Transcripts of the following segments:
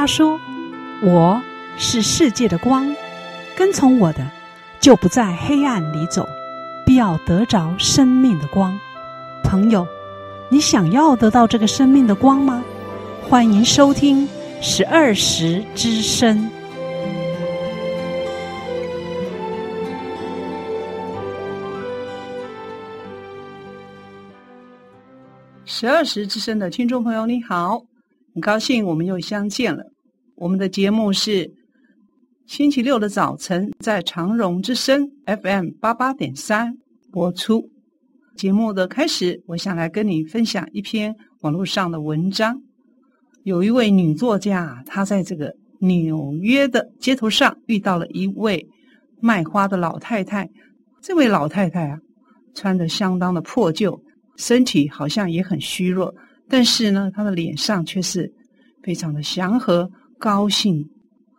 他说：“我是世界的光，跟从我的，就不在黑暗里走，必要得着生命的光。”朋友，你想要得到这个生命的光吗？欢迎收听十二时之声。十二时之声的听众朋友，你好，很高兴我们又相见了。我们的节目是星期六的早晨，在长荣之声 FM 八八点三播出。节目的开始，我想来跟你分享一篇网络上的文章。有一位女作家，她在这个纽约的街头上遇到了一位卖花的老太太。这位老太太啊，穿得相当的破旧。身体好像也很虚弱，但是呢，她的脸上却是非常的祥和、高兴。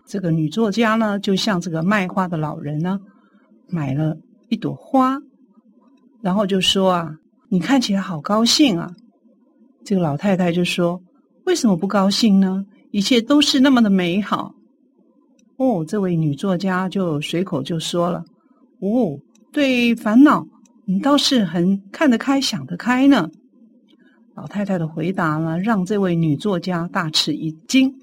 这个女作家呢，就向这个卖花的老人呢，买了一朵花，然后就说：“啊，你看起来好高兴啊！”这个老太太就说：“为什么不高兴呢？一切都是那么的美好。”哦，这位女作家就随口就说了：“哦，对烦恼。”你倒是很看得开、想得开呢。老太太的回答呢，让这位女作家大吃一惊。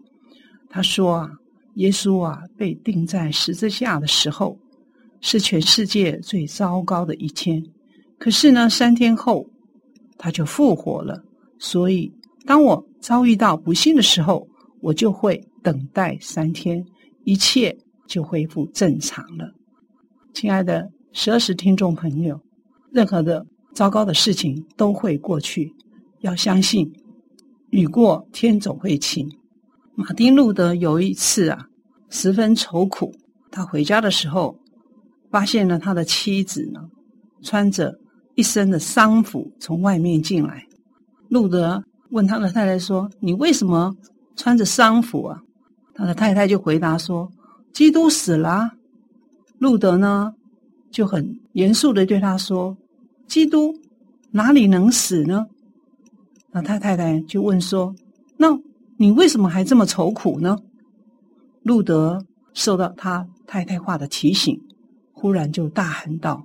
他说：“啊，耶稣啊，被钉在十字架的时候，是全世界最糟糕的一天。可是呢，三天后他就复活了。所以，当我遭遇到不幸的时候，我就会等待三天，一切就恢复正常了。”亲爱的十二时听众朋友。任何的糟糕的事情都会过去，要相信雨过天总会晴。马丁路德有一次啊，十分愁苦。他回家的时候，发现了他的妻子呢，穿着一身的丧服从外面进来。路德问他的太太说：“你为什么穿着丧服啊？”他的太太就回答说：“基督死了。”路德呢，就很严肃的对他说：“基督哪里能死呢？”那他太太就问说：“那你为什么还这么愁苦呢？”路德受到他太太话的提醒，忽然就大喊道：“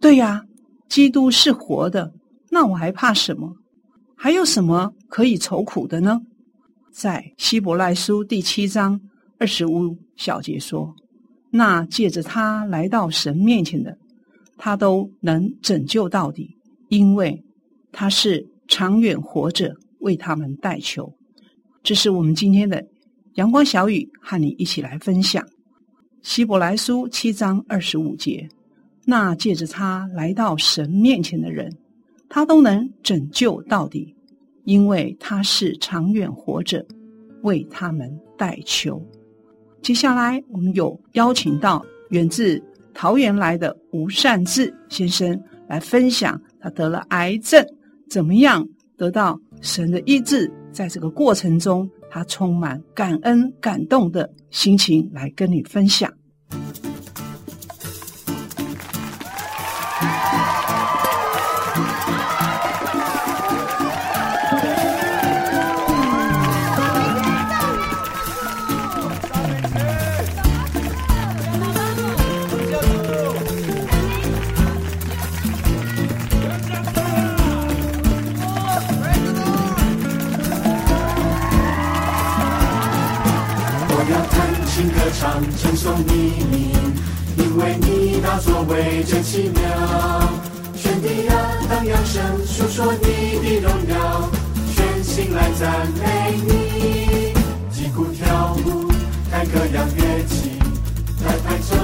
对呀，基督是活的，那我还怕什么？还有什么可以愁苦的呢？”在希伯来书第七章二十五小节说。那借着他来到神面前的，他都能拯救到底，因为他是长远活着为他们代求。这是我们今天的阳光小雨，和你一起来分享。希伯来书七章二十五节，那借着他来到神面前的人，他都能拯救到底，因为他是长远活着为他们代求。接下来，我们有邀请到远自桃园来的吴善志先生来分享他得了癌症，怎么样得到神的医治，在这个过程中，他充满感恩、感动的心情来跟你分享。颂你名，因为你大作为真奇妙。全地人荡扬声述说你的荣耀，全心来赞美你。击鼓跳舞，弹歌扬乐器，来拍掌，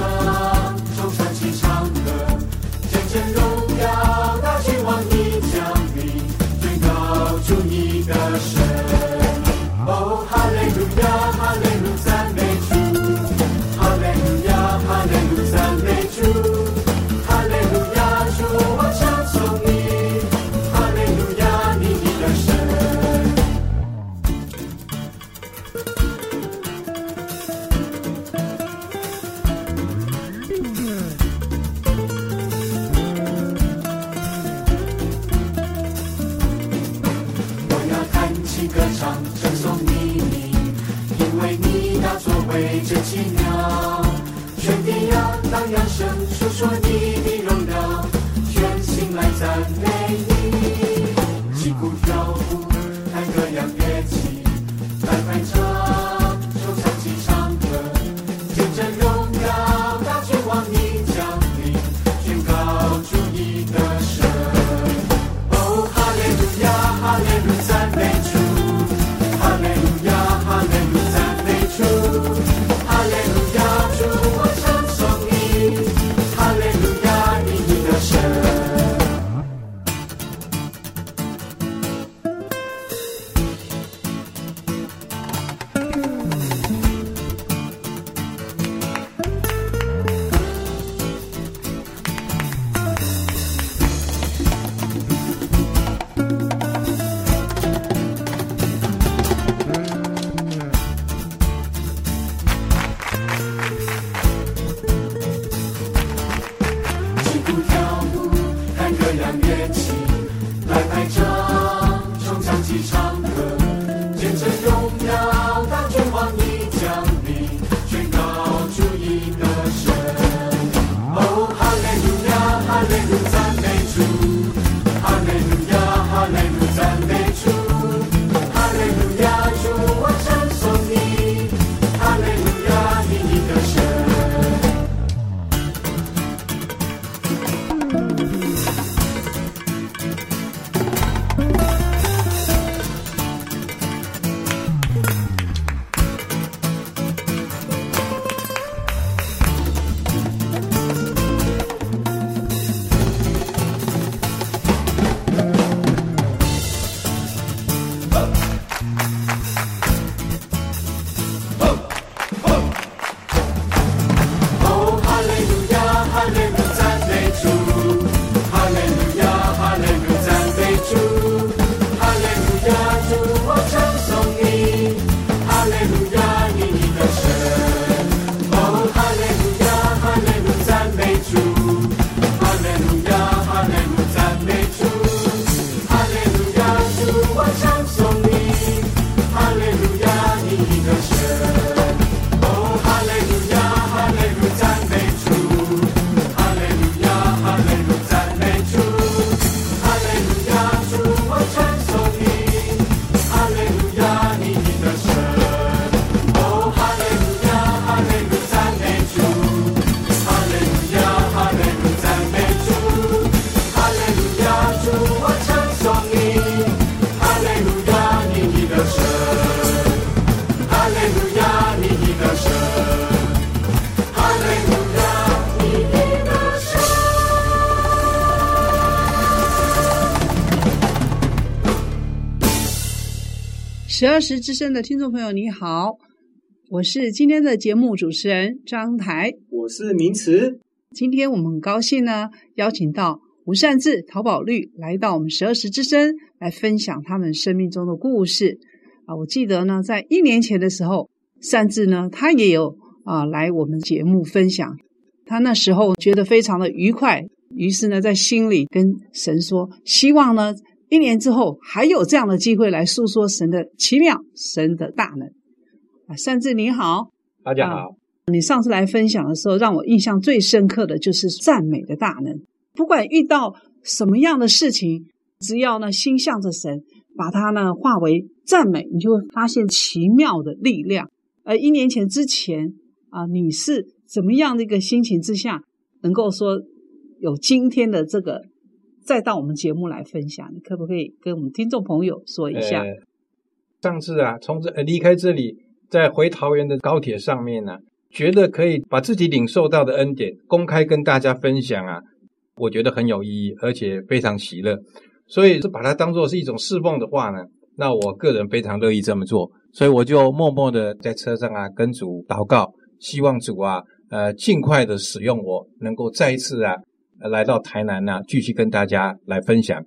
十二时之声的听众朋友，你好，我是今天的节目主持人张台，我是明慈。今天我们很高兴呢，邀请到吴善志、陶宝绿来到我们十二时之声来分享他们生命中的故事啊。我记得呢，在一年前的时候，善志呢，他也有啊来我们节目分享，他那时候觉得非常的愉快，于是呢，在心里跟神说，希望呢。一年之后，还有这样的机会来诉说神的奇妙、神的大能啊！善智你好，大家好。啊，你上次来分享的时候，让我印象最深刻的就是赞美的大能。不管遇到什么样的事情，只要呢心向着神，把它呢化为赞美，你就会发现奇妙的力量。而一年前之前啊，你是怎么样的一个心情之下，能够说有今天的这个？再到我们节目来分享，你可不可以跟我们听众朋友说一下？上次啊，从这离开这里，在回桃园的高铁上面呢、啊，觉得可以把自己领受到的恩典公开跟大家分享啊，我觉得很有意义，而且非常喜乐。所以，是把它当做是一种侍奉的话呢，那我个人非常乐意这么做。所以，我就默默的在车上啊，跟主祷告，希望主啊，呃，尽快的使用我，能够再一次啊。来到台南呢、啊，继续跟大家来分享。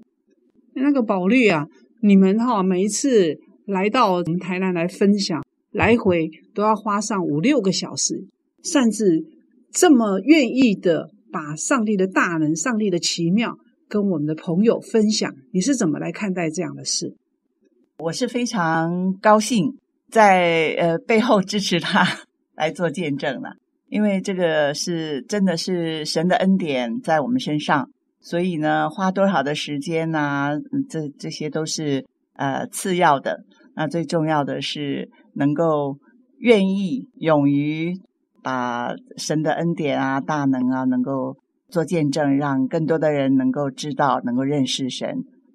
那个宝绿啊，你们哈、哦、每一次来到我们台南来分享，来回都要花上五六个小时，甚至这么愿意的把上帝的大能、上帝的奇妙跟我们的朋友分享，你是怎么来看待这样的事？我是非常高兴。在呃背后支持他 来做见证了。因为这个是真的是神的恩典在我们身上，所以呢，花多少的时间呐、啊，这这些都是呃次要的。那最重要的是能够愿意、勇于把神的恩典啊、大能啊，能够做见证，让更多的人能够知道、能够认识神。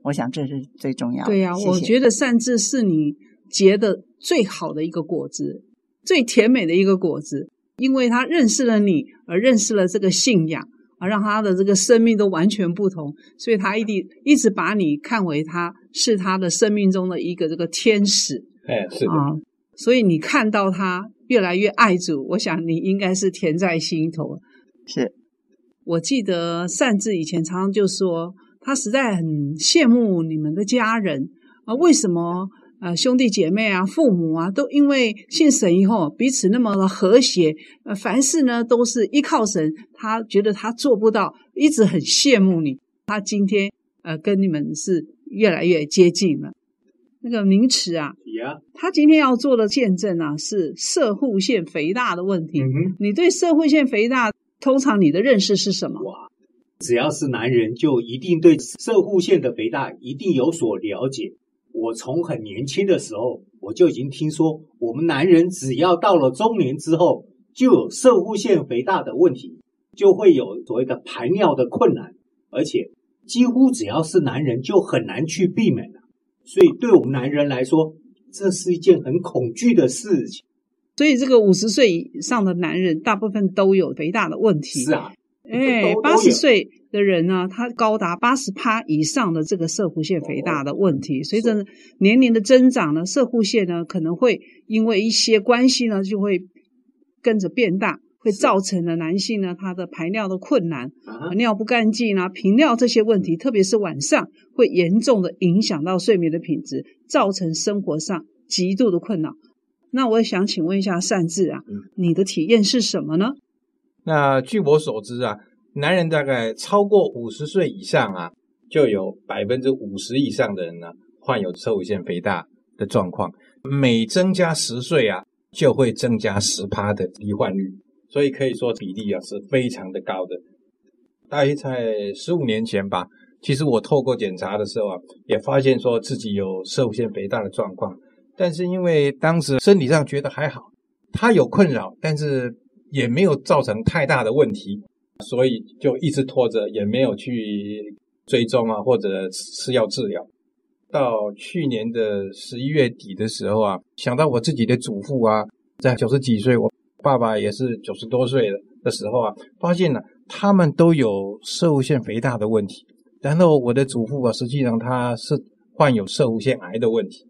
我想这是最重要的。对呀、啊，谢谢。我觉得善治是你结的最好的一个果子，最甜美的一个果子，因为他认识了你，而认识了这个信仰，而让他的这个生命都完全不同，所以他一定一直把你看为他是他的生命中的一个这个天使。哎，是的。啊，所以你看到他越来越爱主，我想你应该是甜在心头。是，我记得善知以前常常就说。他实在很羡慕你们的家人啊！为什么呃兄弟姐妹啊、父母啊，都因为信神以后彼此那么的和谐？呃，凡事呢都是依靠神。他觉得他做不到，一直很羡慕你。他今天呃跟你们是越来越接近了。那个名词啊，他今天要做的见证啊，是射护腺肥大的问题。嗯、你对射护腺肥大，通常你的认识是什么？哇只要是男人，就一定对射护腺的肥大一定有所了解。我从很年轻的时候，我就已经听说，我们男人只要到了中年之后，就有射护腺肥大的问题，就会有所谓的排尿的困难，而且几乎只要是男人，就很难去避免了。所以，对我们男人来说，这是一件很恐惧的事情。所以，这个五十岁以上的男人，大部分都有肥大的问题。是啊。哎，八十岁的人呢，他高达八十趴以上的这个射护腺肥大的问题，随着年龄的增长呢，射护腺呢可能会因为一些关系呢，就会跟着变大，会造成了男性呢他的排尿的困难，尿不干净啊，频尿这些问题，特别是晚上会严重的影响到睡眠的品质，造成生活上极度的困扰。那我也想请问一下善治啊，你的体验是什么呢？那据我所知啊，男人大概超过五十岁以上啊，就有百分之五十以上的人呢患有摄护腺肥大的状况。每增加十岁啊，就会增加十趴的罹患率，所以可以说比例啊是非常的高的。大约在十五年前吧，其实我透过检查的时候啊，也发现说自己有摄护腺肥大的状况，但是因为当时身体上觉得还好，他有困扰，但是。也没有造成太大的问题，所以就一直拖着，也没有去追踪啊，或者吃药治疗。到去年的十一月底的时候啊，想到我自己的祖父啊，在九十几岁，我爸爸也是九十多岁了的时候啊，发现了他们都有摄护腺肥大的问题。然后我的祖父啊，实际上他是患有摄护腺癌的问题，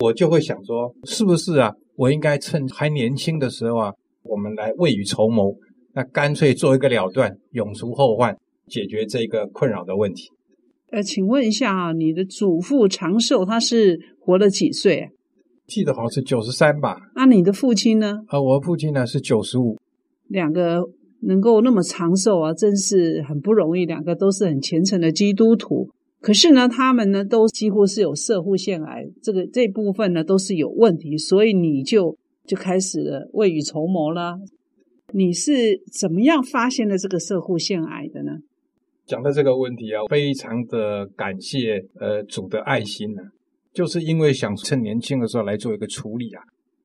我就会想说，是不是啊？我应该趁还年轻的时候啊。我们来未雨绸缪，那干脆做一个了断，永除后患，解决这个困扰的问题。呃，请问一下啊，你的祖父长寿，他是活了几岁？记得好像是九十三吧。那你的父亲呢？啊，我父亲呢是九十五。两个能够那么长寿啊，真是很不容易。两个都是很虔诚的基督徒，可是呢，他们呢都几乎是有社会腺癌，这个这部分呢都是有问题，所以你就。就开始了未雨绸缪了。你是怎么样发现了这个摄护腺癌的呢？讲到这个问题啊，非常的感谢呃主的爱心呢、啊，就是因为想趁年轻的时候来做一个处理啊，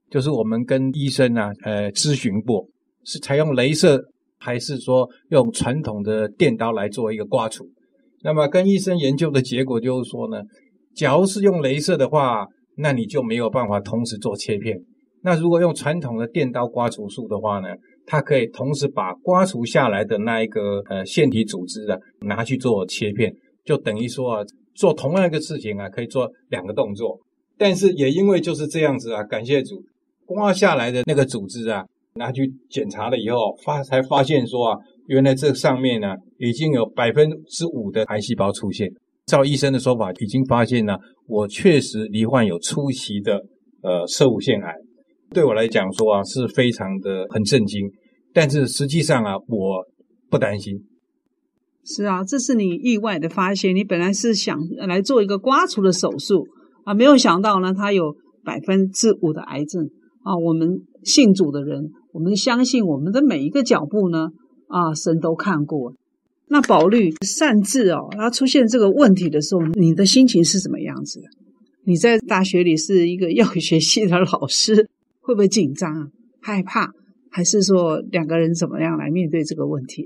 就是我们跟医生啊呃咨询过，是采用镭射还是说用传统的电刀来做一个刮除。那么跟医生研究的结果就是说呢，假如是用镭射的话，那你就没有办法同时做切片。那如果用传统的电刀刮除术的话呢，它可以同时把刮除下来的那一个呃腺体组织啊拿去做切片，就等于说啊做同样一个事情啊可以做两个动作。但是也因为就是这样子啊，感谢主，刮下来的那个组织啊拿去检查了以后发才发现说啊，原来这上面呢已经有百分之五的癌细胞出现。照医生的说法，已经发现了我确实罹患有初期的呃摄护腺癌。对我来讲说啊，是非常的很震惊，但是实际上啊，我不担心。是啊，这是你意外的发现。你本来是想来做一个刮除的手术啊，没有想到呢，它有百分之五的癌症啊。我们信主的人，我们相信我们的每一个脚步呢，啊，神都看过。那宝律擅自哦，他出现这个问题的时候，你的心情是怎么样子的？你在大学里是一个药学系的老师，会不会紧张啊、害怕，还是说两个人怎么样来面对这个问题？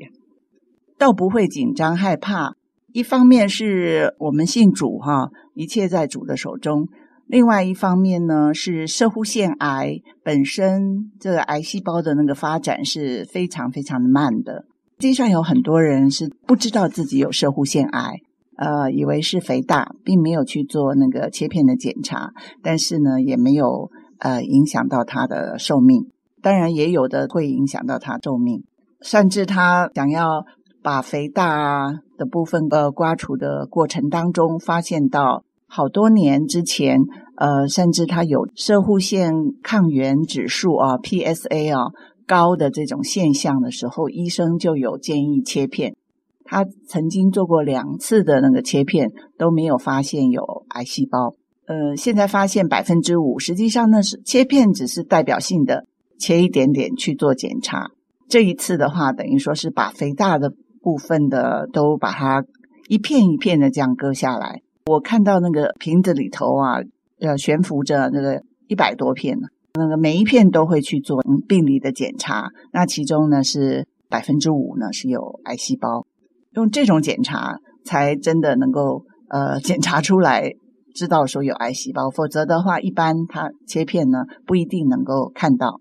倒不会紧张害怕。一方面是我们信主哈，一切在主的手中；另外一方面呢，是摄护腺癌本身这个癌细胞的那个发展是非常非常的慢的。实际上有很多人是不知道自己有摄护腺癌。呃，以为是肥大，并没有去做那个切片的检查，但是呢，也没有呃影响到他的寿命。当然，也有的会影响到他寿命，甚至他想要把肥大的部分呃刮除的过程当中，发现到好多年之前，呃，甚至他有射护腺抗原指数啊 （PSA） 啊高的这种现象的时候，医生就有建议切片。他曾经做过两次的那个切片，都没有发现有癌细胞。呃，现在发现百分之五，实际上那是切片只是代表性的切一点点去做检查。这一次的话，等于说是把肥大的部分的都把它一片一片的这样割下来。我看到那个瓶子里头啊，呃，悬浮着那个一百多片呢，那个每一片都会去做病理的检查。那其中呢是百分之五呢是有癌细胞。用这种检查才真的能够呃检查出来，知道说有癌细胞，否则的话，一般它切片呢不一定能够看到。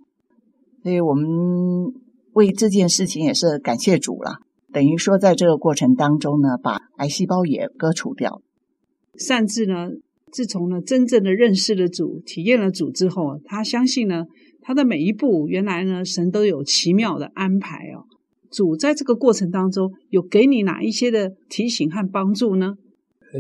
所以我们为这件事情也是感谢主了，等于说在这个过程当中呢，把癌细胞也割除掉。擅自呢，自从呢真正的认识了主，体验了主之后，他相信呢，他的每一步原来呢，神都有奇妙的安排哦。主在这个过程当中有给你哪一些的提醒和帮助呢？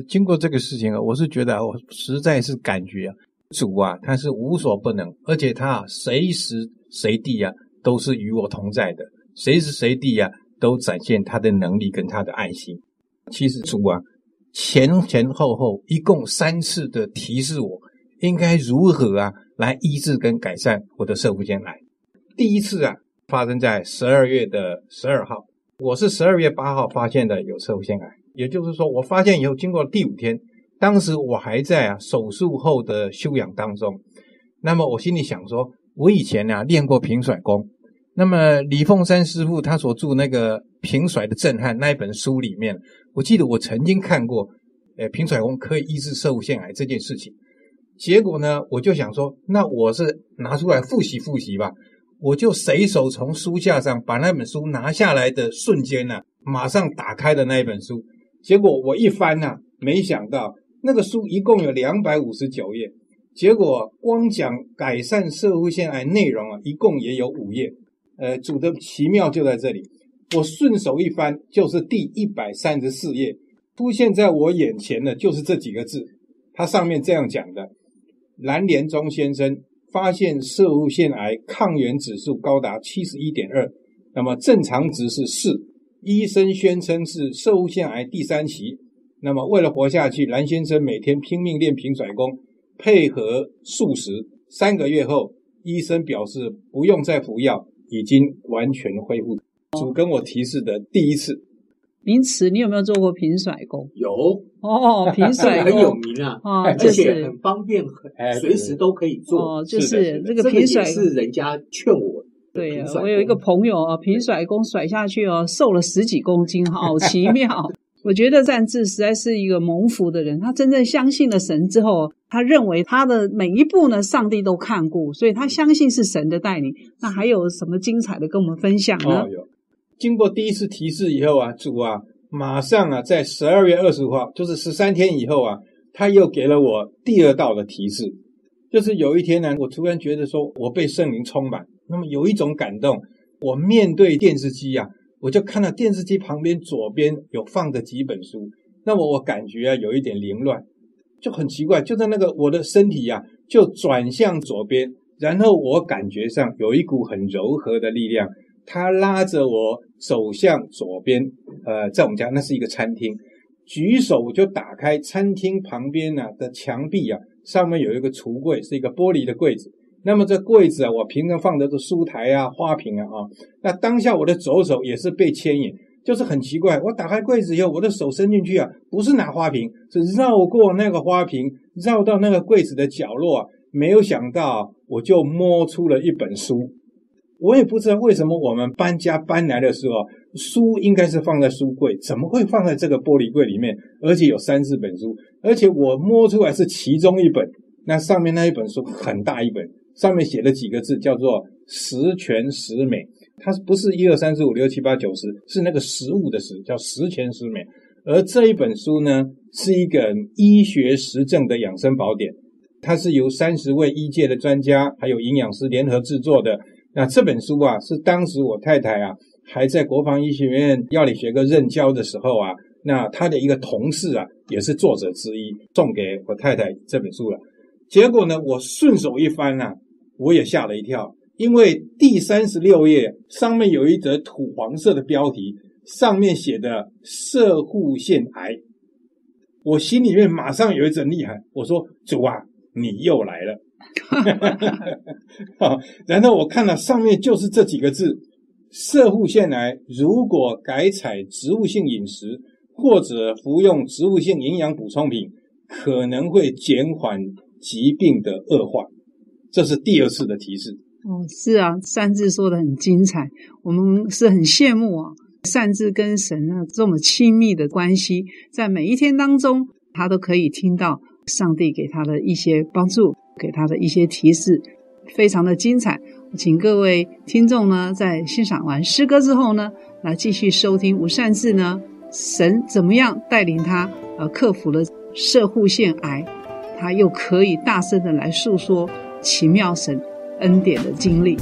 经过这个事情啊，我是觉得我实在是感觉啊，主啊，他是无所不能，而且他啊，随时随地啊都是与我同在的，随时随地啊都展现他的能力跟他的爱心。其实主啊，前前后后一共三次的提示我应该如何啊来医治跟改善我的摄护腺癌。第一次啊。发生在十二月的十二号，我是十二月八号发现的有摄护腺癌，也就是说，我发现以后经过第五天，当时我还在啊手术后的休养当中。那么我心里想说，我以前、啊、练过平甩功，那么李凤山师傅他所著那个平甩的震撼那一本书里面，我记得我曾经看过，呃，平甩功可以医治摄护腺癌这件事情。结果呢，我就想说，那我是拿出来复习复习吧。我就随手从书架上把那本书拿下来的瞬间呢、马上打开的那一本书，结果我一翻呢、啊，没想到那个书一共有两百五十九页，结果光讲改善摄护腺癌内容啊，一共也有五页。呃，主的奇妙就在这里，我顺手一翻就是第一百三十四页，出现在我眼前的就是这几个字，它上面这样讲的：蓝连忠先生。发现摄护腺癌抗原指数高达七十一点二，那么正常值是四，医生宣称是摄护腺癌第三期。那么为了活下去，蓝先生每天拼命练平甩功，配合素食。三个月后，医生表示不用再服药，已经完全恢复。主跟我提示的第一次。名词，你有没有做过平甩功？有哦，平甩功很有名啊，哦，就是、而且很方便，很随时都可以做。哦，就是这个平甩是人家劝我。对，我有一个朋友啊，平甩功甩下去哦，瘦了十几公斤，好奇妙。我觉得善志实在是一个蒙福的人，他真正相信了神之后，他认为他的每一步呢，上帝都看过，所以他相信是神的带领。那还有什么精彩的跟我们分享呢？哦经过第一次提示以后啊，主啊，马上啊，在十二月二十五号，就是十三天以后啊，他又给了我第二道的提示，就是有一天呢，我突然觉得说我被圣灵充满，那么有一种感动，我面对电视机啊，我就看到电视机旁边左边有放着几本书，那么我感觉啊有一点凌乱，就很奇怪，就在那个我的身体啊就转向左边，然后我感觉上有一股很柔和的力量。他拉着我走向左边，呃，在我们家那是一个餐厅，举手就打开餐厅旁边呢的墙壁啊，上面有一个橱柜，是一个玻璃的柜子。那么这柜子啊，我平常放的是书台啊、花瓶啊啊。那当下我的左手也是被牵引，就是很奇怪。我打开柜子以后，我的手伸进去啊，不是拿花瓶，是绕过那个花瓶，绕到那个柜子的角落啊。没有想到，我就摸出了一本书。我也不知道为什么我们搬家搬来的时候，书应该是放在书柜，怎么会放在这个玻璃柜里面？而且有三四本书，而且我摸出来是其中一本。那上面那一本书很大一本。上面写了几个字，叫做“十全十美”。它不是一二三四五六七八九十，是那个食物的“食”，叫“十全十美”。而这一本书呢，是一个医学实证的养生宝典，它是由三十位医界的专家还有营养师联合制作的。那这本书啊，是当时我太太啊还在国防医学院药理学科任教的时候啊，那他的一个同事啊，也是作者之一，送给我太太这本书了。结果呢，我顺手一翻啊。我也吓了一跳，因为第三十六页上面有一则土黄色的标题，上面写的“射护腺癌”，我心里面马上有一阵厉害，我说：“主啊，你又来了。”然后我看了上面就是这几个字：“射护腺癌如果改采植物性饮食或者服用植物性营养补充品，可能会减缓疾病的恶化。”这是第二次的提示哦，是啊，善志说的很精彩，我们是很羡慕啊，善志跟神呢这么亲密的关系，在每一天当中，他都可以听到上帝给他的一些帮助，给他的一些提示，非常的精彩。请各位听众呢，在欣赏完诗歌之后呢，来继续收听吴善志呢，神怎么样带领他呃克服了射护腺癌，他又可以大声的来诉说。奇妙神恩典的经历。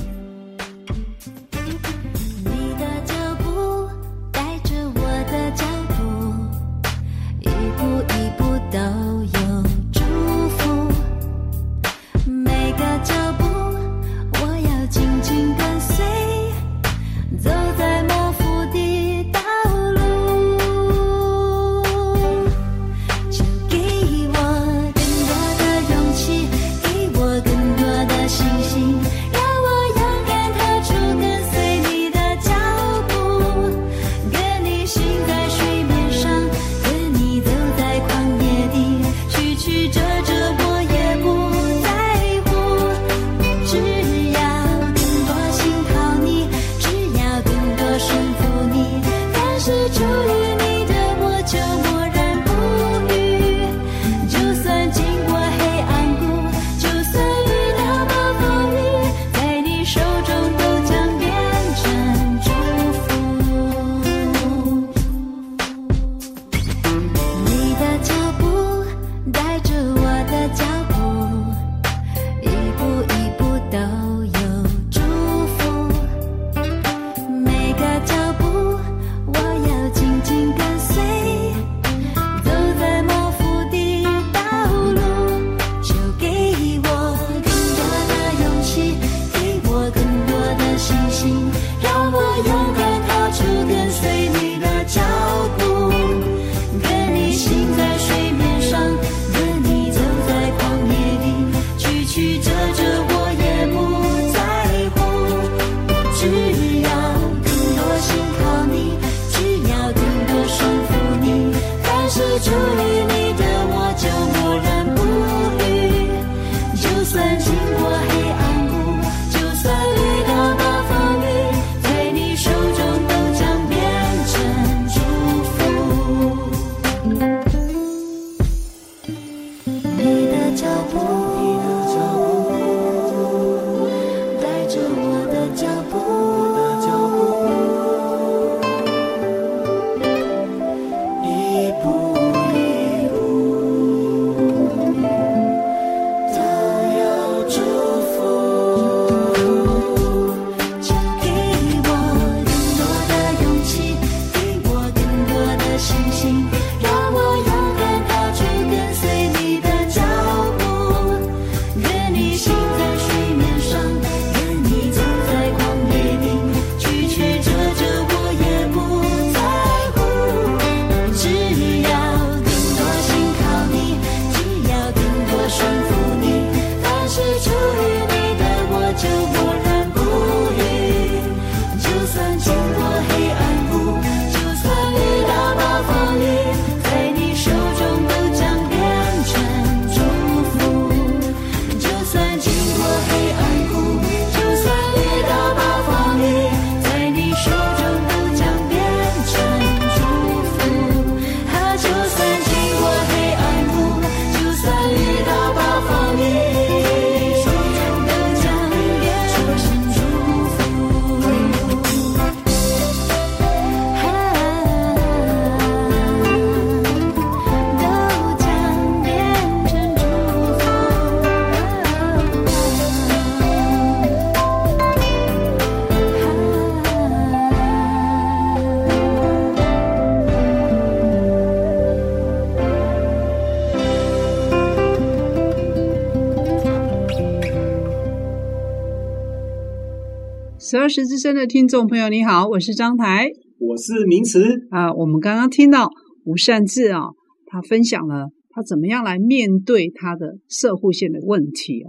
十二时之声的听众朋友，你好，我是张台，我是明慈啊。我们刚刚听到吴善志啊，他分享了他怎么样来面对他的摄护线的问题啊。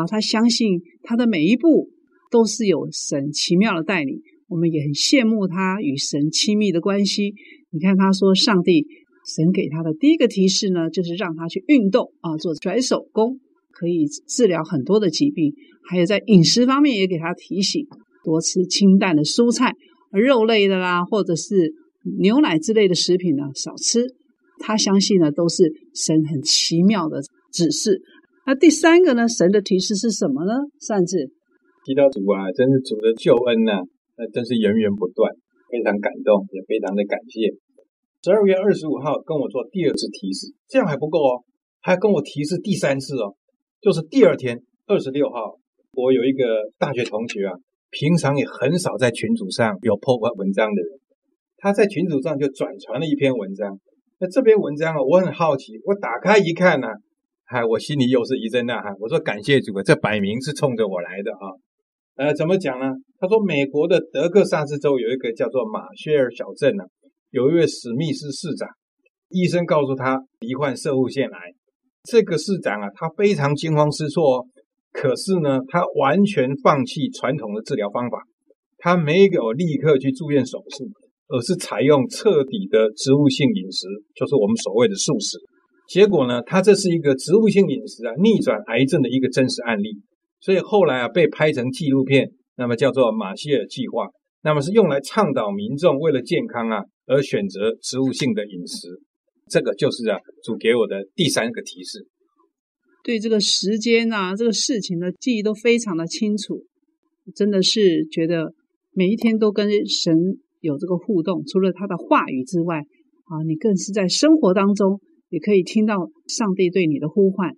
啊，他相信他的每一步都是有神奇妙的带领，我们也很羡慕他与神亲密的关系。你看，他说上帝神给他的第一个提示呢，就是让他去运动啊，做甩手功。可以治疗很多的疾病，还有在饮食方面也给他提醒，多吃清淡的蔬菜，肉类的啦，或者是牛奶之类的食品呢，少吃。他相信呢，都是神很奇妙的指示。那第三个呢，神的提示是什么呢？善志提到主啊，真是主的救恩呐、那真是源源不断，非常感动，也非常的感谢。十二月二十五号跟我做第二次提示，这样还不够哦，还跟我提示第三次哦。就是第二天，二十六号，我有一个大学同学啊，平常也很少在群组上有 po 文章的人，他在群组上就转传了一篇文章。那这篇文章啊，我很好奇，我打开一看呢、啊，嗨，我心里又是一阵呐喊。我说感谢主啊，这摆明是冲着我来的啊。呃，怎么讲呢？他说美国的德克萨斯州有一个叫做马歇尔小镇呢、啊，有一位史密斯市长，医生告诉他罹患摄护腺癌。这个市长啊，他非常惊慌失措哦。可是呢，他完全放弃传统的治疗方法，他没有立刻去住院手术，而是采用彻底的植物性饮食，就是我们所谓的素食。结果呢，他这是一个植物性饮食啊逆转癌症的一个真实案例。所以后来啊，被拍成纪录片，那么叫做马歇尔计划，那么是用来倡导民众为了健康啊而选择植物性的饮食。这个就是啊，主给我的第三个提示。对这个时间啊，这个事情的记忆都非常的清楚，真的是觉得每一天都跟神有这个互动。除了他的话语之外，啊，你更是在生活当中也可以听到上帝对你的呼唤，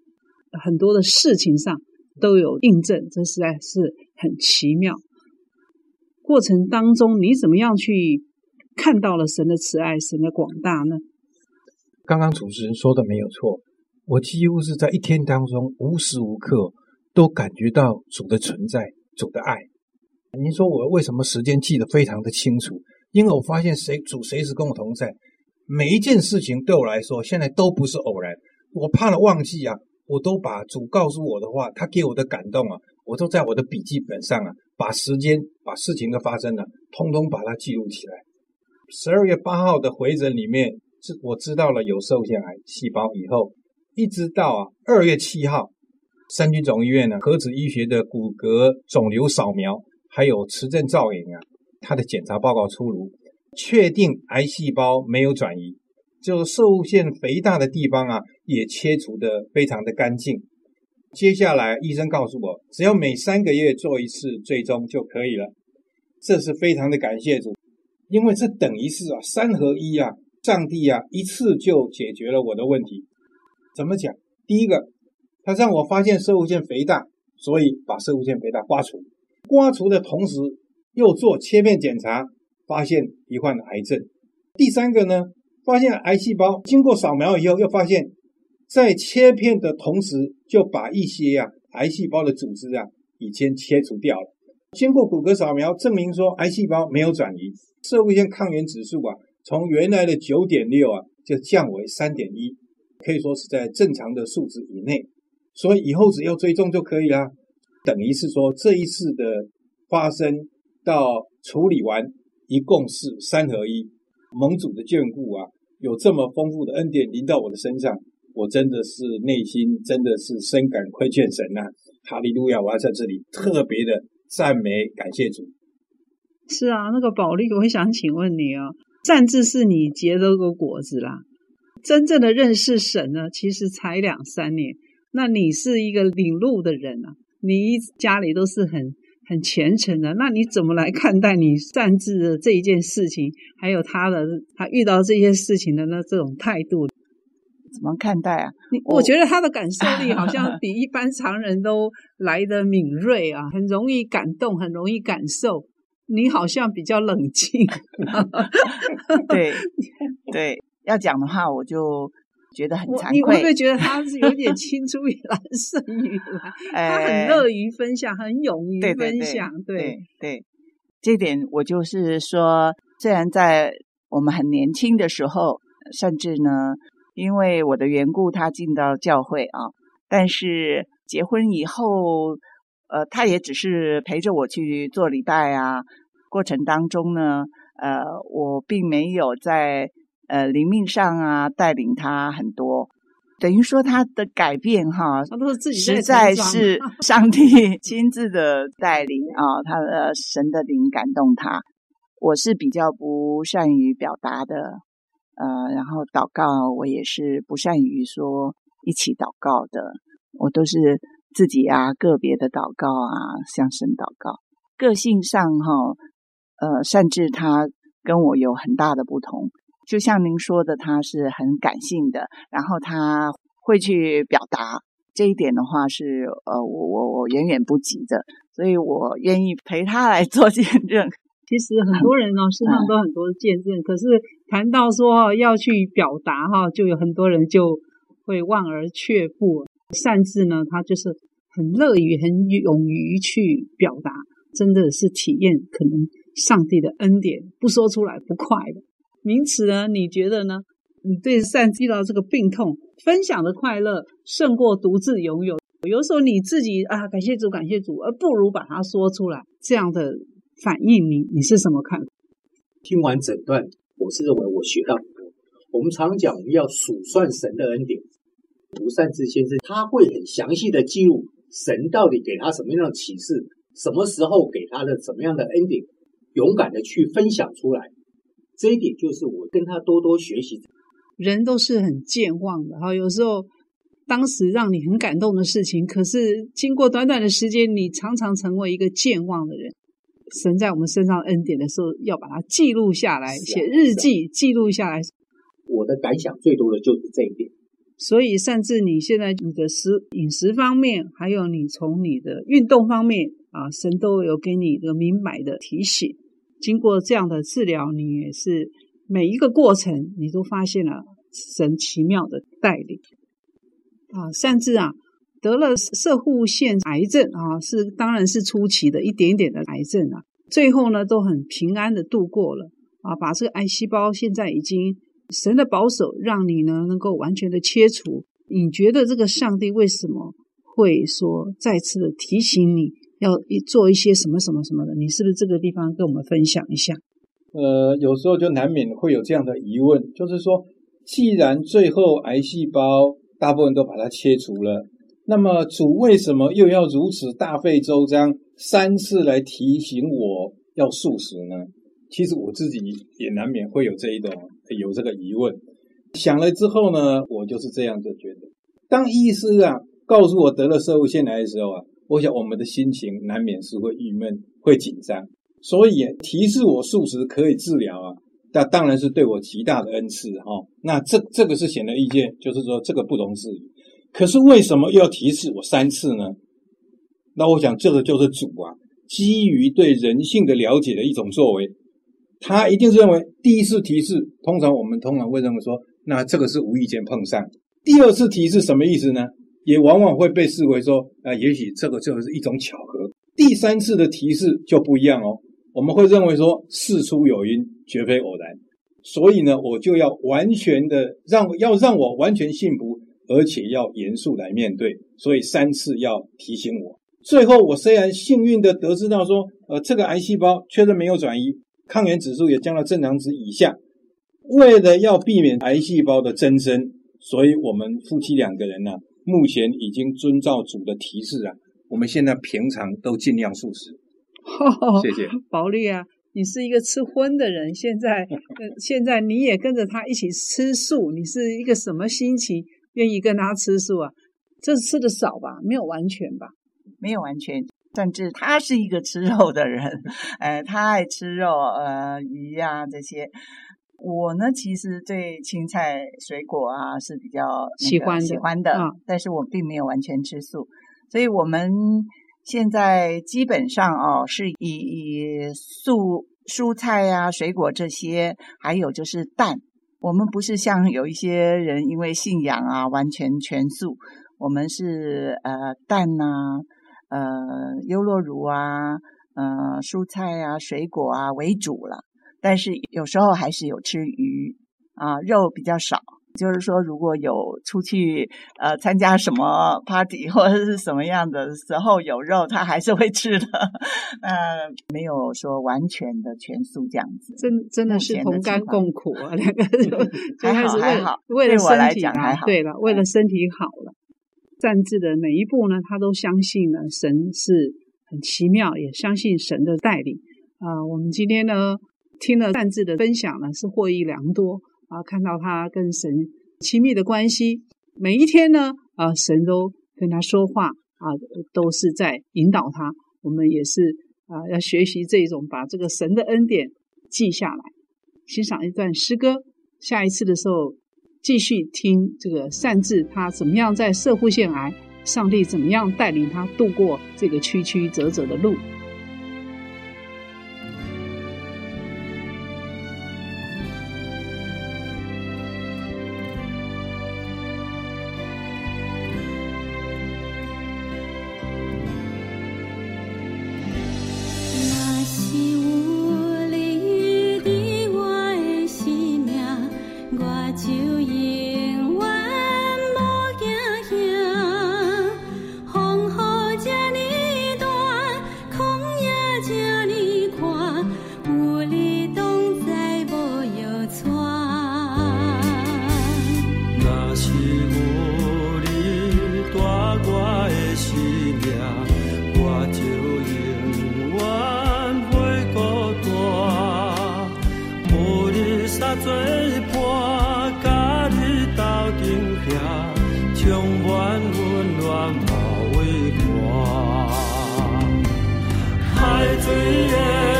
很多的事情上都有印证，这实在是很奇妙。过程当中，你怎么样去看到了神的慈爱、神的广大呢？刚刚主持人说的没有错，我几乎是在一天当中无时无刻都感觉到主的存在、主的爱。您说我为什么时间记得非常的清楚？因为我发现谁主随时跟我同在，每一件事情对我来说现在都不是偶然。我怕了忘记啊，我都把主告诉我的话，他给我的感动啊，我都在我的笔记本上啊，把时间、把事情的发生呢、通通把它记录起来。十二月八号的回诊里面。是我知道了有摄护腺癌细胞以后，一直到啊二月七号，三军总医院呢核子医学的骨骼肿瘤扫描，还有磁振造影啊，它的检查报告出炉，确定癌细胞没有转移，就是摄护腺肥大的地方啊也切除的非常的干净。接下来医生告诉我，只要每三个月做一次追踪就可以了，这是非常的感谢主，因为这等于是啊三合一啊。上帝啊，一次就解决了我的问题。怎么讲？第一个，他让我发现摄护腺肥大，所以把摄护腺肥大刮除。刮除的同时，又做切片检查，发现罹患了癌症。第三个呢，发现癌细胞，经过扫描以后，又发现，在切片的同时，就把一些呀、啊、癌细胞的组织啊，已经切除掉了。经过骨骼扫描，证明说癌细胞没有转移，摄护腺抗原指数啊。从原来的九点六啊，就降为三点一，可以说是在正常的数值以内，所以以后只要追踪就可以啦。等于是说这一次的发生到处理完，一共是三合一，盟主的眷顾啊，有这么丰富的恩典临到我的身上，我真的是内心真的是深感亏欠神呐、啊，哈利路亚！我要在这里特别的赞美感谢主。是啊，那个宝莉，我想请问你啊。善志是你结了个果子啦，真正的认识神呢，其实才两三年。那你是一个领路的人啊，你家里都是很很虔诚的，那你怎么来看待你擅自的这一件事情，还有他的他遇到这些事情的那这种态度，怎么看待啊？我觉得他的感受力好像 比一般常人都来的敏锐啊，很容易感动，很容易感受。你好像比较冷静，对 对，要讲的话我就觉得很惭愧。你会不会觉得他是有点 青出于蓝胜于蓝？他很乐于分享，很勇于分享。对对，对，对，这点我就是说，虽然在我们很年轻的时候，甚至呢，因为我的缘故，他进到教会啊，但是结婚以后，呃，他也只是陪着我去做礼拜啊。过程当中呢，呃，我并没有在呃灵命上啊带领他很多，等于说他的改变哈，他都是自己实在是 上帝亲自的带领啊，他的神的灵感动他。我是比较不善于表达的，呃，然后祷告我也是不善于说一起祷告的，我都是自己啊个别的祷告啊，向神祷告。个性上哈。呃，甚至他跟我有很大的不同，就像您说的，他是很感性的，然后他会去表达这一点的话是，是呃，我我我远远不及的，所以我愿意陪他来 做见证。其实很多人哦，身上都很多见证，嗯、可是谈到说要去表达哈，就有很多人就会望而却步。擅自呢，他就是很乐于、很勇于去表达，真的是体验可能。上帝的恩典不说出来不快的名词呢？你觉得呢？你对善遇到这个病痛，分享的快乐胜过独自拥有。有时候你自己啊，感谢主，感谢主，而不如把它说出来。这样的反应你，你是什么看法？听完整段，我是认为我学到很多。我们常讲，我们要数算神的恩典。吴善志先生他会很详细的记录神到底给他什么样的启示，什么时候给他的什么样的恩典。勇敢的去分享出来，这一点就是我跟他多多学习。人都是很健忘的哈，有时候当时让你很感动的事情，可是经过短短的时间，你常常成为一个健忘的人。神在我们身上恩典的时候，要把它记录下来，写日记记录下来。我的感想最多的就是这一点。所以，甚至你现在你的食饮食方面，还有你从你的运动方面。啊，神都有给你一个明白的提醒。经过这样的治疗，你也是每一个过程，你都发现了神奇妙的带领。啊，甚至啊，得了射护腺癌症啊，是当然是初期的一点点的癌症啊，最后呢都很平安的度过了。啊，把这个癌细胞现在已经神的保守，让你呢能够完全的切除。你觉得这个上帝为什么会说再次的提醒你？要做一些什么什么什么的，你是不是这个地方跟我们分享一下？呃，有时候就难免会有这样的疑问，就是说，既然最后癌细胞大部分都把它切除了，那么主为什么又要如此大费周章，三次来提醒我要素食呢？其实我自己也难免会有这一种有这个疑问。想了之后呢，我就是这样就觉得，当医师啊告诉我得了摄护腺癌的时候啊。我想，我们的心情难免是会郁闷、会紧张，所以提示我素食可以治疗啊，那当然是对我极大的恩赐哈、哦。那这这个是显而易见，就是说这个不容置疑。可是为什么又要提示我三次呢？那我想，这个就是主啊，基于对人性的了解的一种作为，他一定是认为第一次提示，通常我们通常会认为说，那这个是无意间碰上。第二次提示什么意思呢？也往往会被视为说，啊、也许这个就是一种巧合。第三次的提示就不一样哦，我们会认为说事出有因，绝非偶然。所以呢，我就要完全的让要让我完全信服，而且要严肃来面对。所以三次要提醒我。最后，我虽然幸运的得知到说，呃，这个癌细胞确实没有转移，抗原指数也降到正常值以下。为了要避免癌细胞的增生，所以我们夫妻两个人呢。目前已经遵照主的提示啊，我们现在平常都尽量素食。哦、谢谢宝莉啊，你是一个吃荤的人，现在、呃、现在你也跟着他一起吃素，你是一个什么心情？愿意跟他吃素啊？这吃的少吧？没有完全吧？没有完全，甚至他是一个吃肉的人，呃，他爱吃肉，呃，鱼呀、啊、这些。我呢，其实对青菜、水果啊是比较喜欢喜欢的，嗯，但是我并没有完全吃素，所以我们现在基本上哦是以以素蔬菜啊、水果这些，还有就是蛋我们不是像有一些人因为信仰啊，完全全素。我们是呃蛋呐、啊，呃优酪乳啊，呃蔬菜啊、水果啊为主了。但是有时候还是有吃鱼啊，肉比较少。就是说，如果有出去呃参加什么 party 或者是什么样的时候有肉，他还是会吃的。呃，没有说完全的全素这样子。真真的是同甘共苦啊，两个人就还好还好，为了身体讲还好，对了，为了身体好了。站志的每一步呢，他都相信呢，神是很奇妙，也相信神的带领啊、呃。我们今天呢，听了善智的分享呢，是获益良多。啊，看到他跟神亲密的关系，每一天呢，啊，神都跟他说话啊，都是在引导他。我们也是啊，要学习这种把这个神的恩典记下来。欣赏一段诗歌，下一次的时候继续听这个善智他怎么样在摄护腺癌，上帝怎么样带领他度过这个曲曲折折的路。最伴，甲你斗阵徛，充满温暖包围寒，海角。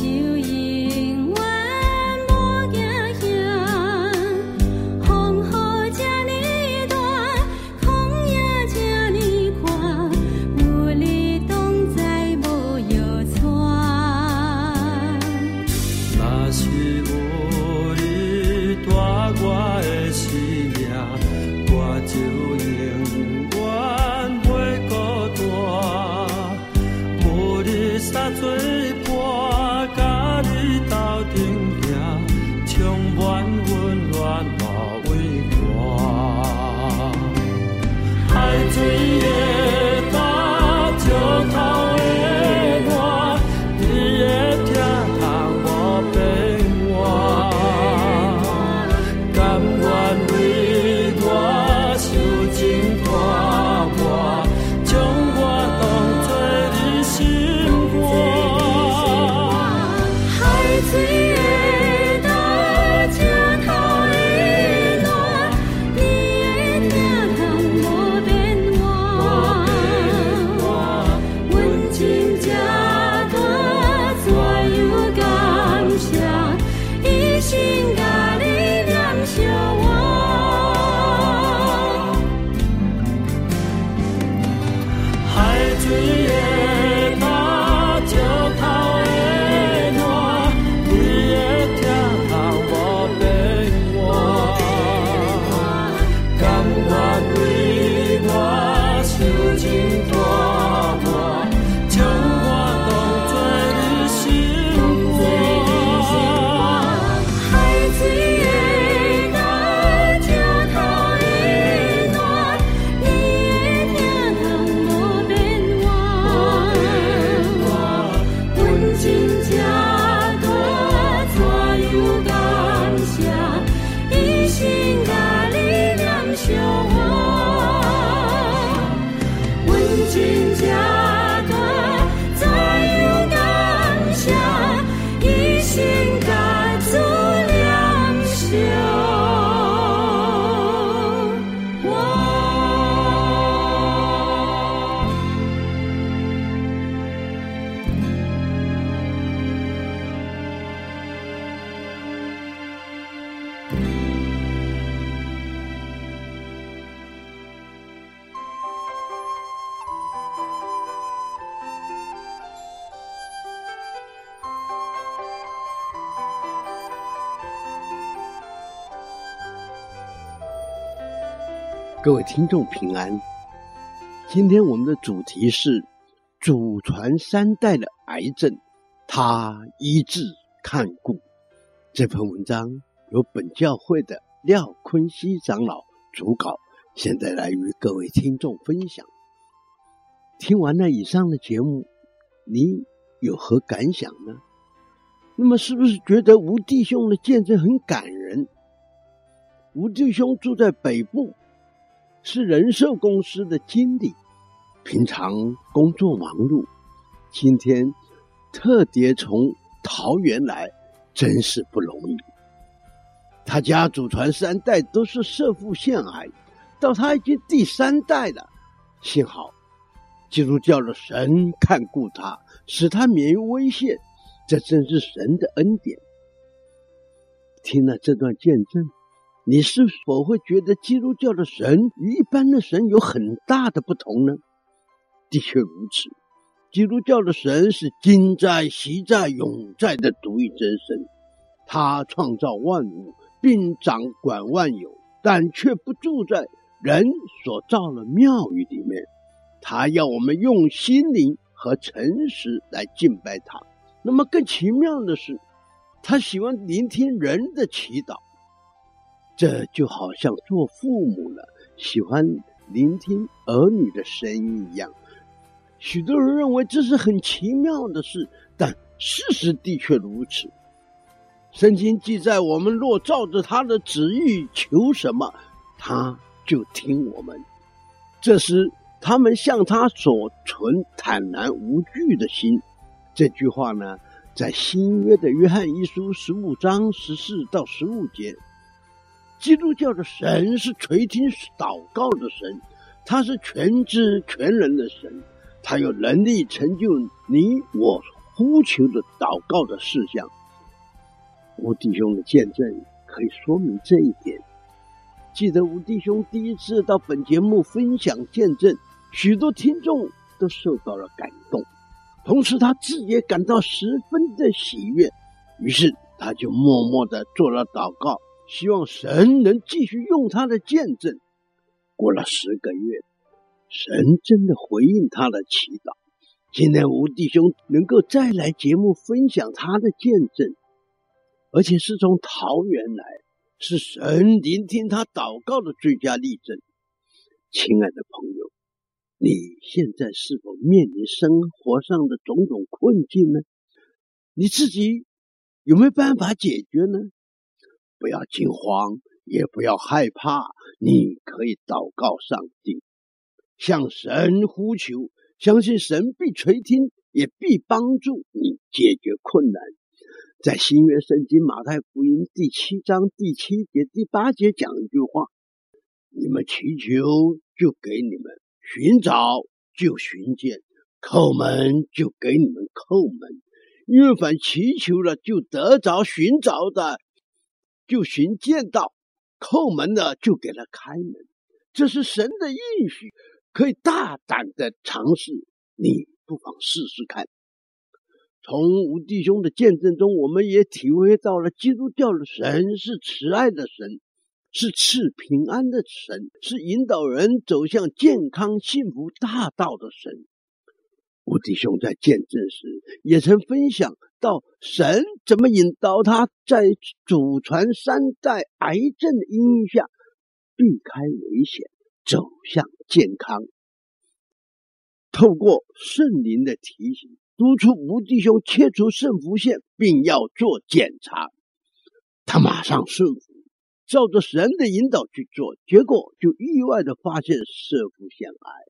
you 各位听众平安，今天我们的主题是祖传三代的癌症，他医治看顾。这篇文章由本教会的廖坤熙长老主稿，现在来与各位听众分享。听完了以上的节目，你有何感想呢？那么是不是觉得吴弟兄的见证很感人？吴弟兄住在北部。是人寿公司的经理，平常工作忙碌，今天特别从桃园来，真是不容易。他家祖传三代都是摄护腺癌，到他已经第三代了，幸好基督教的神看顾他，使他免于危险，这真是神的恩典。听了这段见证。你是否会觉得基督教的神与一般的神有很大的不同呢？的确如此，基督教的神是今在、昔在、永在的独一真神，他创造万物并掌管万有，但却不住在人所造的庙宇里面。他要我们用心灵和诚实来敬拜他。那么更奇妙的是，他喜欢聆听人的祈祷。这就好像做父母了，喜欢聆听儿女的声音一样。许多人认为这是很奇妙的事，但事实的确如此。圣经记载，我们若照着他的旨意求什么，他就听我们。这时，他们向他所存坦然无惧的心。这句话呢，在新约的约翰一书十五章十四到十五节。基督教的神是垂听祷告的神，他是全知全能的神，他有能力成就你我呼求的祷告的事项。吴弟兄的见证可以说明这一点。记得吴弟兄第一次到本节目分享见证，许多听众都受到了感动，同时他自己也感到十分的喜悦，于是他就默默的做了祷告。希望神能继续用他的见证。过了十个月，神真的回应他的祈祷。今天吴弟兄能够再来节目分享他的见证，而且是从桃园来，是神聆听他祷告的最佳例证。亲爱的朋友，你现在是否面临生活上的种种困境呢？你自己有没有办法解决呢？不要惊慌，也不要害怕。你可以祷告上帝，向神呼求，相信神必垂听，也必帮助你解决困难。在新约圣经马太福音第七章第七节、第八节讲一句话：“你们祈求，就给你们；寻找，就寻见；叩门，就给你们叩门。因为凡祈求了，就得着；寻找的。”就寻见到，叩门的就给他开门，这是神的应许，可以大胆的尝试。你不妨试试看。从吴弟兄的见证中，我们也体会到了基督教的神是慈爱的神，是赐平安的神，是引导人走向健康幸福大道的神。吴弟兄在见证时也曾分享到，神怎么引导他在祖传三代癌症的阴影下避开危险，走向健康。透过圣灵的提醒，督促吴弟兄切除肾浮腺，并要做检查。他马上顺服，照着神的引导去做，结果就意外的发现肾上腺癌。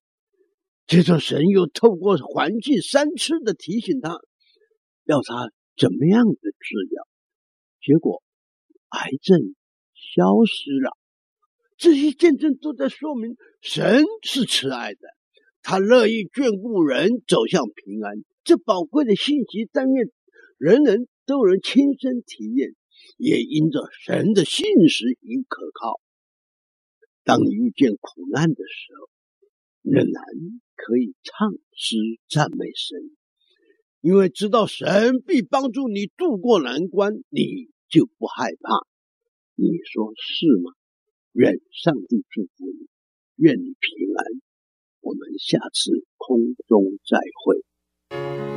接着，神又透过环境三次的提醒他，要他怎么样的治疗，结果癌症消失了。这些见证都在说明神是慈爱的，他乐意眷顾人走向平安。这宝贵的信息，但愿人人都能亲身体验，也因着神的信实与可靠。当你遇见苦难的时候，仍然可以唱诗赞美神，因为知道神必帮助你渡过难关，你就不害怕。你说是吗？愿上帝祝福你。愿你平安。我们下次空中再会。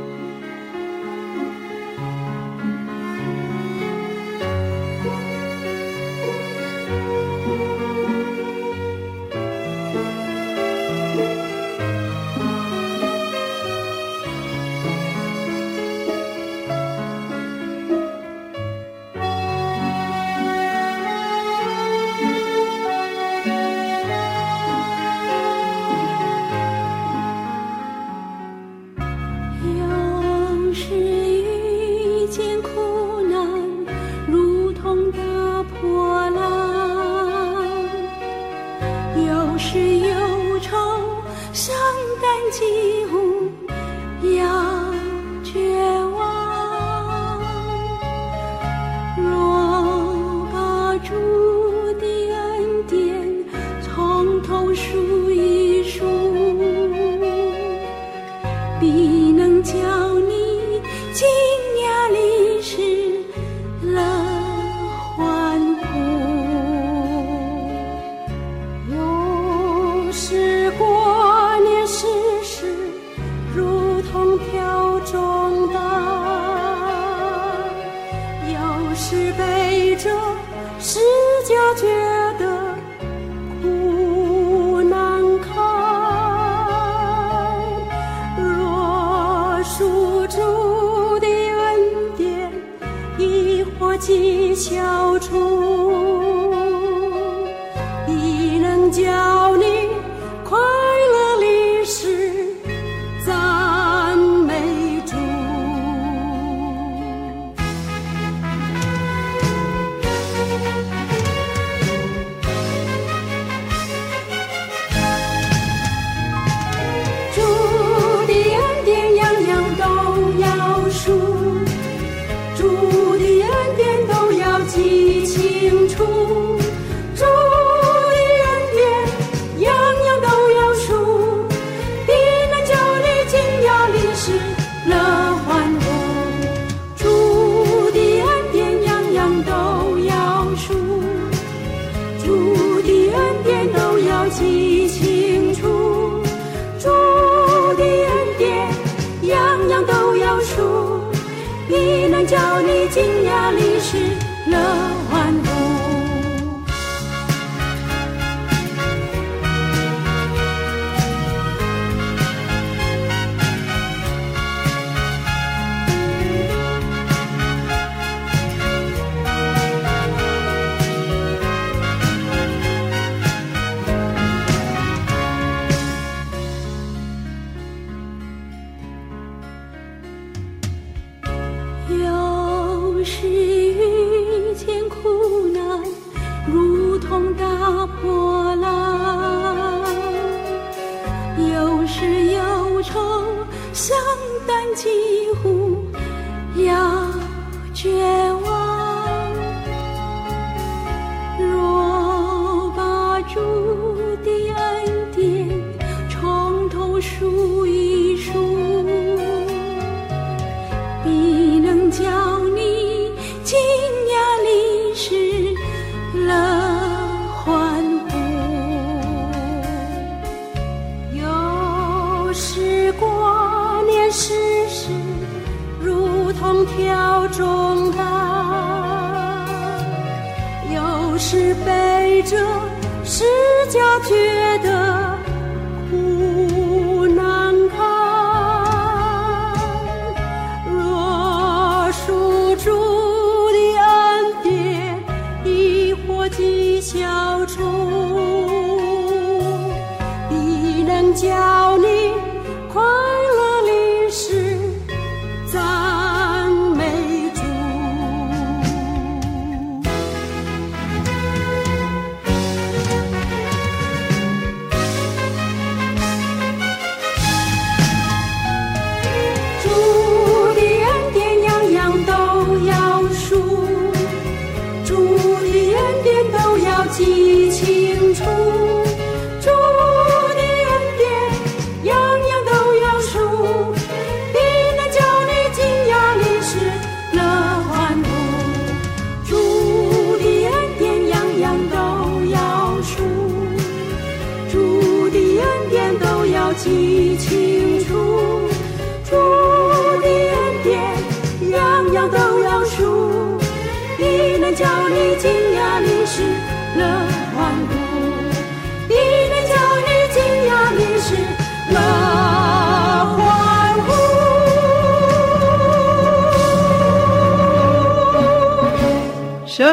感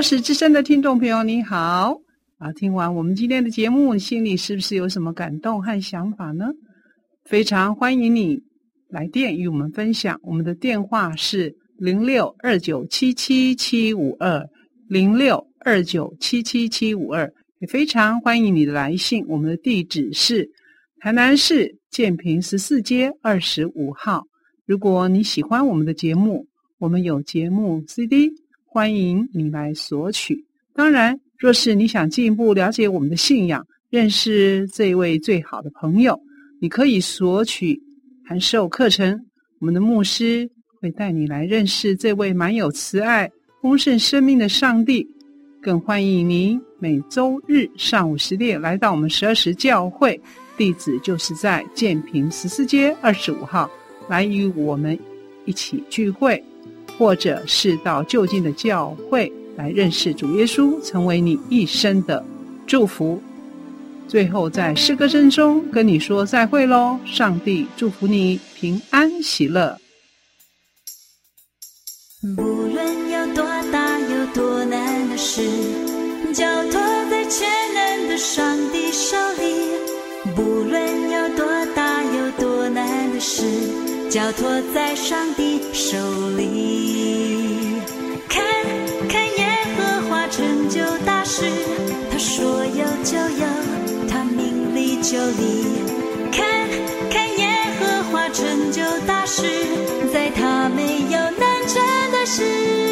十二时之声的听众朋友，你好！啊，听完我们今天的节目，心里是不是有什么感动和想法呢？非常欢迎你来电与我们分享。我们的电话是零六二九七七七五二零六二九七七七五二，也非常欢迎你的来信。我们的地址是台南市建平十四街二十五号。如果你喜欢我们的节目，我们有节目 CD。欢迎你来索取。当然，若是你想进一步了解我们的信仰，认识这位最好的朋友，你可以索取函授课程。我们的牧师会带你来认识这位满有慈爱、丰盛生命的上帝。更欢迎您每周日上午十点来到我们十二时教会，地址就是在建平十四街二十五号，来与我们一起聚会。或者是到就近的教会来认识主耶稣，成为你一生的祝福。最后在诗歌声中跟你说再会喽，上帝祝福你平安喜乐。不论有多大有多难的事，交托在全能的上帝手里。不论有多大有多难的事。交托在上帝手里，看看耶和华成就大事，他说有就有，他命立就立。看看耶和华成就大事，在他没有难成的事。